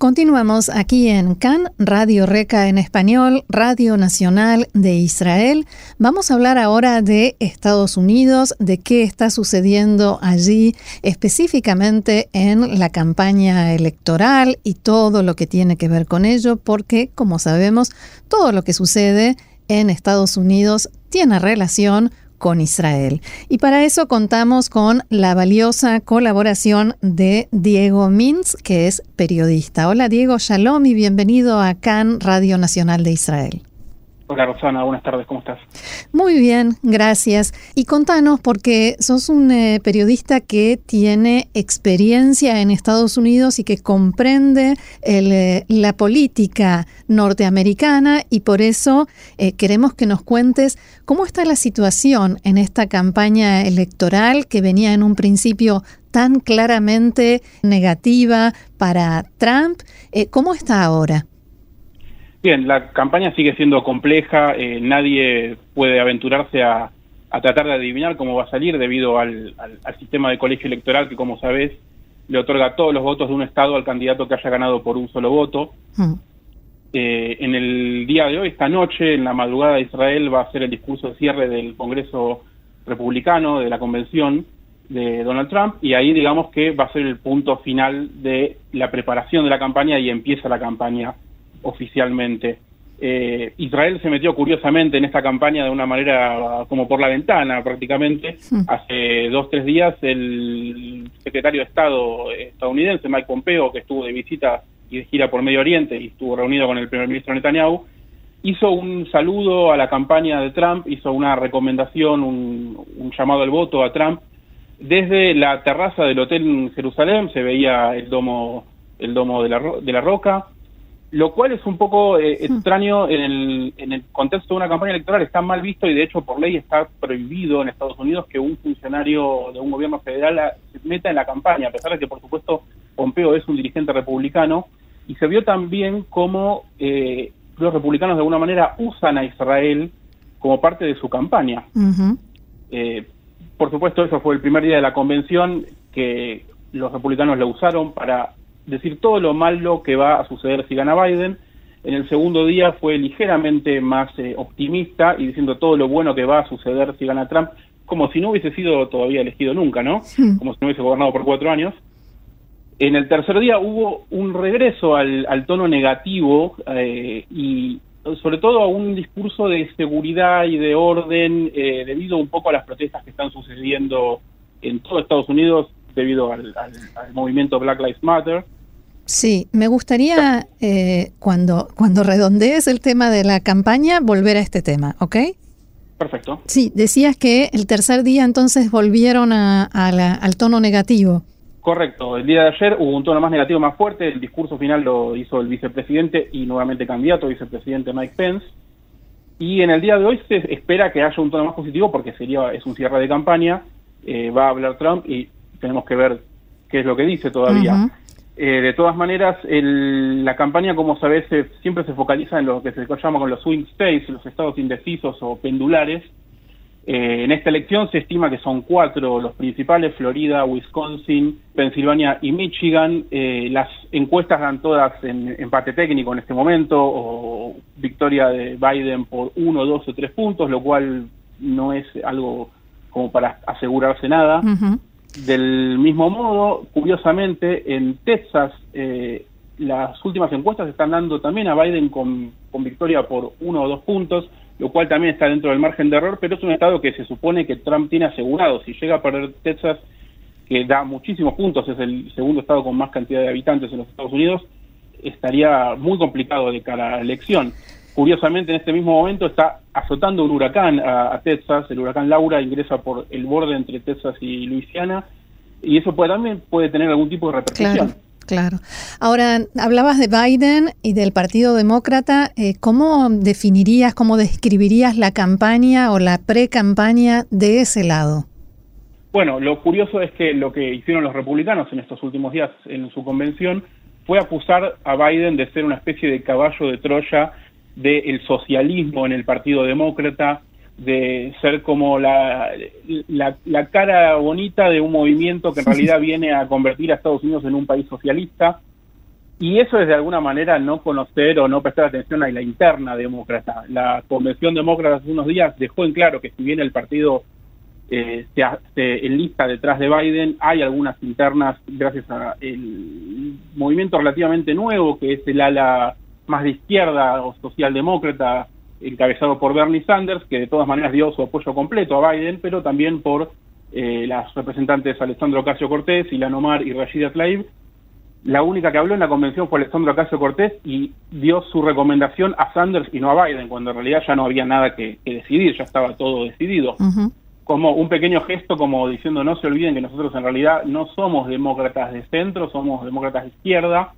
Continuamos aquí en CAN, Radio Reca en español, Radio Nacional de Israel. Vamos a hablar ahora de Estados Unidos, de qué está sucediendo allí, específicamente en la campaña electoral y todo lo que tiene que ver con ello, porque, como sabemos, todo lo que sucede en Estados Unidos tiene relación con Israel. Y para eso contamos con la valiosa colaboración de Diego Mintz, que es periodista. Hola Diego, shalom y bienvenido a CAN, Radio Nacional de Israel. Hola Rosana, buenas tardes, ¿cómo estás? Muy bien, gracias. Y contanos, porque sos un eh, periodista que tiene experiencia en Estados Unidos y que comprende eh, la política norteamericana y por eso eh, queremos que nos cuentes cómo está la situación en esta campaña electoral que venía en un principio tan claramente negativa para Trump. ¿Cómo está ahora? Bien, la campaña sigue siendo compleja, eh, nadie puede aventurarse a, tratar de adivinar cómo va a salir debido al, sistema de colegio electoral que, como sabes, le otorga todos los votos de un Estado al candidato que haya ganado por un solo voto. Hmm. Eh, en el día de hoy, esta noche, en la madrugada de Israel, va a ser el discurso de cierre del Congreso Republicano, de la Convención de Donald Trump, y ahí digamos que va a ser el punto final de la preparación de la campaña y empieza la campaña oficialmente. Eh, Israel se metió curiosamente en esta campaña de una manera como por la ventana prácticamente. Hace dos, tres días el secretario de Estado estadounidense, Mike Pompeo, que estuvo de visita y de gira por Medio Oriente y estuvo reunido con el primer ministro Netanyahu, hizo un saludo a la campaña de Trump, hizo una recomendación, un, llamado al voto a Trump. Desde la terraza del hotel en Jerusalén se veía el domo, el domo de la, de la roca, lo cual es un poco eh, extraño en el, en el contexto de una campaña electoral, está mal visto y de hecho por ley está prohibido en Estados Unidos que un funcionario de un gobierno federal se meta en la campaña, a pesar de que por supuesto Pompeo es un dirigente republicano, y se vio también cómo eh, los republicanos de alguna manera usan a Israel como parte de su campaña. Eh, por supuesto, eso fue el primer día de la convención que los republicanos lo usaron para decir todo lo malo que va a suceder si gana Biden. En el segundo día fue ligeramente más eh, optimista y diciendo todo lo bueno que va a suceder si gana Trump, como si no hubiese sido todavía elegido nunca, ¿no? Como si no hubiese gobernado por cuatro años. En el tercer día hubo un regreso al, tono negativo eh, y sobre todo a un discurso de seguridad y de orden eh, debido un poco a las protestas que están sucediendo en todo Estados Unidos debido al movimiento Black Lives Matter. Sí, me gustaría eh, cuando, cuando redondees el tema de la campaña volver a este tema, ¿ok? Perfecto. Sí, decías que el tercer día entonces volvieron a, al tono negativo. Correcto, el día de ayer hubo un tono más negativo, más fuerte, el discurso final lo hizo el vicepresidente y nuevamente candidato, vicepresidente Mike Pence, y en el día de hoy se espera que haya un tono más positivo porque sería es un cierre de campaña, eh, va a hablar Trump y tenemos que ver qué es lo que dice todavía. Eh, de todas maneras, la campaña, como sabes, siempre se focaliza en lo que se llama con los swing states, los estados indecisos o pendulares. Eh, en esta elección se estima que son cuatro los principales, Florida, Wisconsin, Pensilvania y Michigan. Eh, las encuestas dan todas en empate técnico en este momento, o victoria de Biden por uno, dos o tres puntos, lo cual no es algo como para asegurarse nada. Del mismo modo, curiosamente, en Texas eh, las últimas encuestas están dando también a Biden con, victoria por uno o dos puntos, lo cual también está dentro del margen de error, pero es un estado que se supone que Trump tiene asegurado. Si llega a perder Texas, que da muchísimos puntos, es el segundo estado con más cantidad de habitantes en los Estados Unidos, estaría muy complicado de cara a la elección. Curiosamente, en este mismo momento está azotando un huracán a, Texas. El huracán Laura ingresa por el borde entre Texas y Luisiana y eso puede, también puede tener algún tipo de repercusión. Claro. Ahora, hablabas de Biden y del Partido Demócrata. Eh, ¿Cómo definirías, cómo describirías la campaña o la pre-campaña de ese lado? Bueno, lo curioso es que lo que hicieron los republicanos en estos últimos días en su convención fue acusar a Biden de ser una especie de caballo de Troya del socialismo en el Partido Demócrata, de ser como la, la, cara bonita de un movimiento que en realidad viene a convertir a Estados Unidos en un país socialista. Y eso es de alguna manera no conocer o no prestar atención a la interna demócrata. La Convención Demócrata hace unos días dejó en claro que si bien el partido eh, se, se, enlista detrás de Biden, hay algunas internas gracias al movimiento relativamente nuevo, que es el ala más de izquierda o socialdemócrata, encabezado por Bernie Sanders, que de todas maneras dio su apoyo completo a Biden, pero también por eh, las representantes Alessandro Ocasio Cortés, Ilan Omar y Rashida Tlaib. La única que habló en la convención fue Alessandro Ocasio Cortés y dio su recomendación a Sanders y no a Biden, cuando en realidad ya no había nada que, decidir, ya estaba todo decidido. Como un pequeño gesto, como diciendo no se olviden que nosotros en realidad no somos demócratas de centro, somos demócratas de izquierda,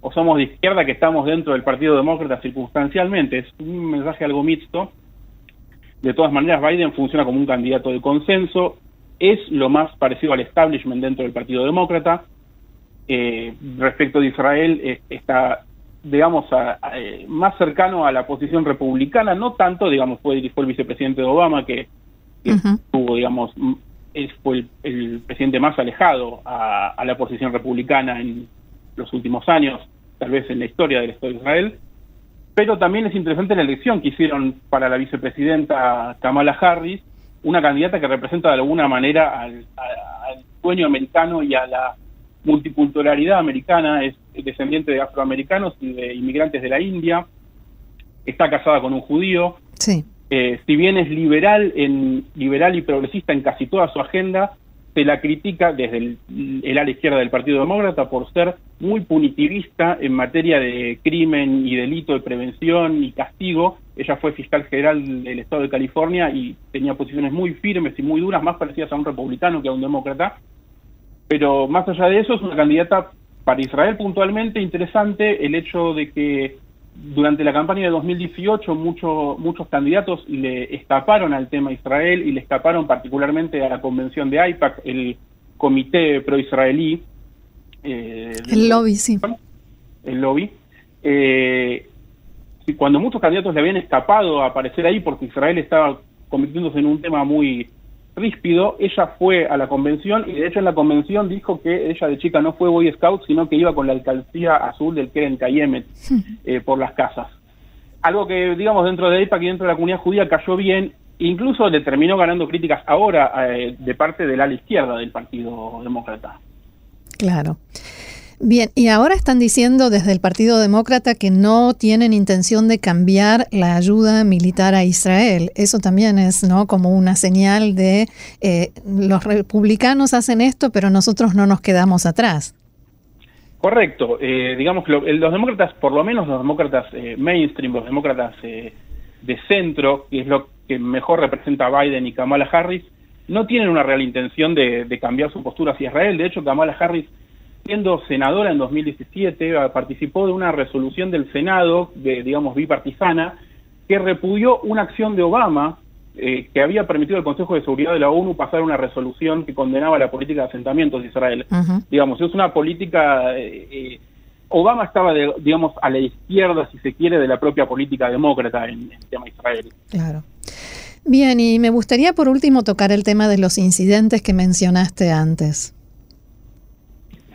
o somos de izquierda que estamos dentro del Partido Demócrata circunstancialmente. Es un mensaje algo mixto. De todas maneras, Biden funciona como un candidato de consenso, es lo más parecido al establishment dentro del Partido Demócrata. Eh, respecto de Israel, está, digamos, eh, más cercano a la posición republicana, no tanto, digamos, fue, fue el vicepresidente de Obama que, tuvo, digamos, es, fue el, presidente más alejado a, a la posición republicana en los últimos años, tal vez en la historia del Estado de Israel. Pero también es interesante la elección que hicieron para la vicepresidenta Kamala Harris, una candidata que representa de alguna manera al, sueño americano y a la multiculturalidad americana, es descendiente de afroamericanos y de inmigrantes de la India, está casada con un judío. Sí. Eh, si bien es liberal, en, liberal y progresista en casi toda su agenda, se la critica desde el, el ala izquierda del Partido Demócrata por ser muy punitivista en materia de crimen y delito de prevención y castigo. Ella fue fiscal general del Estado de California y tenía posiciones muy firmes y muy duras, más parecidas a un republicano que a un demócrata. Pero más allá de eso, es una candidata para Israel puntualmente interesante el hecho de que durante la campaña de 2018 muchos muchos candidatos le escaparon al tema Israel y le escaparon particularmente a la convención de AIPAC, el comité pro-israelí, eh, el lobby, sí. El lobby. Eh, cuando muchos candidatos le habían escapado a aparecer ahí porque Israel estaba convirtiéndose en un tema muy ríspido, ella fue a la convención y de hecho en la convención dijo que ella de chica no fue Boy Scout, sino que iba con la alcaldía azul del Keren Kayemet eh, por las casas. Algo que, digamos, dentro de AIPAC y dentro de la comunidad judía cayó bien, incluso le terminó ganando críticas ahora de parte del ala izquierda del Partido Demócrata. Claro. Bien, y ahora están diciendo desde el Partido Demócrata que no tienen intención de cambiar la ayuda militar a Israel. Eso también es ¿no? como una señal de eh, los republicanos hacen esto, pero nosotros no nos quedamos atrás. Correcto. Eh, digamos que los demócratas, por lo menos los demócratas eh, mainstream, los demócratas de centro, que es lo que mejor representa a Biden y Kamala Harris, no tienen una real intención de, cambiar su postura hacia Israel. De hecho, Kamala Harris, siendo senadora en 2017, participó de una resolución del Senado, de, digamos, bipartisana, que repudió una acción de Obama eh, que había permitido al Consejo de Seguridad de la ONU pasar una resolución que condenaba la política de asentamientos de Israel. Digamos, es una política... Eh, eh, Obama estaba, digamos, a la izquierda, si se quiere, de la propia política demócrata en el tema Israel. Claro. Bien, y me gustaría por último tocar el tema de los incidentes que mencionaste antes.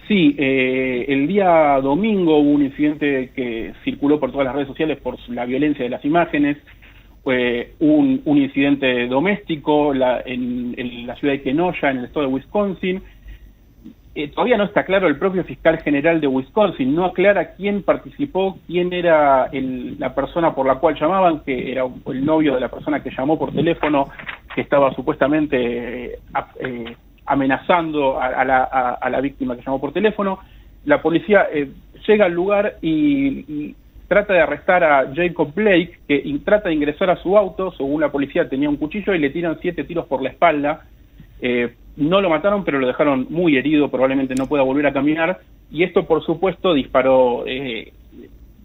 Sí, eh, el día domingo hubo un incidente que circuló por todas las redes sociales por la violencia de las imágenes. Fue un, incidente doméstico en, en, la ciudad de Kenosha, en el estado de Wisconsin, eh, todavía no está claro el propio fiscal general de Wisconsin, no aclara quién participó, quién era la persona por la cual llamaban, que era el novio de la persona que llamó por teléfono, que estaba supuestamente eh, eh, amenazando a, la, víctima que llamó por teléfono. La policía llega al lugar y, trata de arrestar a Jacob Blake, que trata de ingresar a su auto, según la policía tenía un cuchillo y le tiran siete tiros por la espalda. No lo mataron, pero lo dejaron muy herido, probablemente no pueda volver a caminar. Y esto, por supuesto, disparó eh,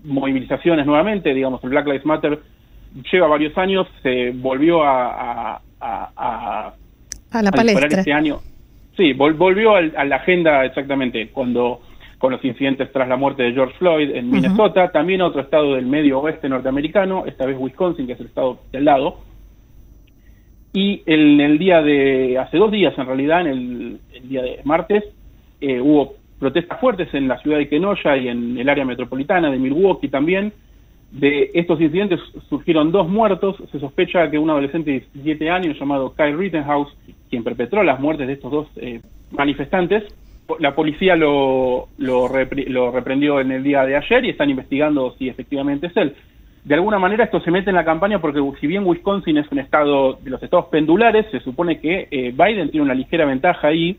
movilizaciones nuevamente. Digamos, el Black Lives Matter lleva varios años, se volvió a, a, a, la palestra. este año. Sí, volvió a la agenda exactamente cuando con los incidentes tras la muerte de George Floyd en Minnesota, también otro estado del medio oeste norteamericano, esta vez Wisconsin, que es el estado del lado. Y en el día de, hace dos días en realidad, en el, día de martes, eh, hubo protestas fuertes en la ciudad de Kenosha y en el área metropolitana de Milwaukee también. De estos incidentes surgieron dos muertos. Se sospecha que un adolescente de 17 años llamado Kyle Rittenhouse, quien perpetró las muertes de estos dos eh, manifestantes, la policía lo, lo, reprendió en el día de ayer y están investigando si efectivamente es él. De alguna manera esto se mete en la campaña porque si bien Wisconsin es un estado de los estados pendulares, se supone que eh, Biden tiene una ligera ventaja ahí,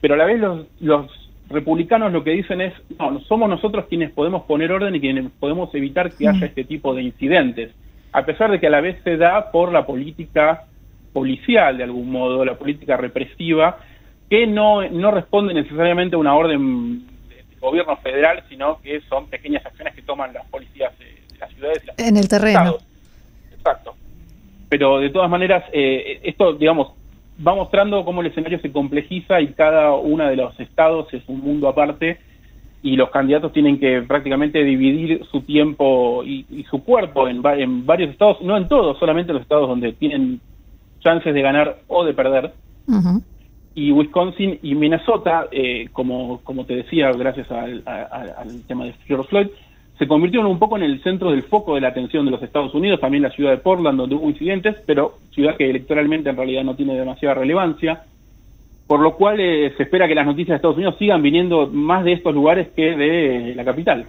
pero a la vez los, los republicanos lo que dicen es, no, somos nosotros quienes podemos poner orden y quienes podemos evitar que haya mm. este tipo de incidentes, a pesar de que a la vez se da por la política policial de algún modo, la política represiva, que no, no responde necesariamente a una orden del gobierno federal, sino que son pequeñas acciones que toman las policías de, las ciudades. en el terreno. Exacto. Pero de todas maneras, eh, esto, digamos, va mostrando cómo el escenario se complejiza y cada uno de los estados es un mundo aparte y los candidatos tienen que prácticamente dividir su tiempo y, su cuerpo en, en, varios estados, no en todos, solamente en los estados donde tienen chances de ganar o de perder. Y Wisconsin y Minnesota, eh, como, como te decía, gracias al, tema de George Floyd, se convirtieron un poco en el centro del foco de la atención de los Estados Unidos, también la ciudad de Portland, donde hubo incidentes, pero ciudad que electoralmente en realidad no tiene demasiada relevancia, por lo cual eh, se espera que las noticias de Estados Unidos sigan viniendo más de estos lugares que de la capital.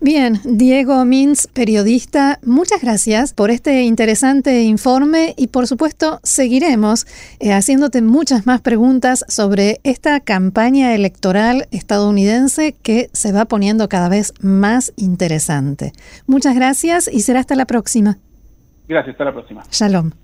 Bien, Diego Mins, periodista, muchas gracias por este interesante informe y por supuesto seguiremos eh, haciéndote muchas más preguntas sobre esta campaña electoral estadounidense que se va poniendo cada vez más interesante. Muchas gracias y será hasta la próxima. Gracias, hasta la próxima. Shalom.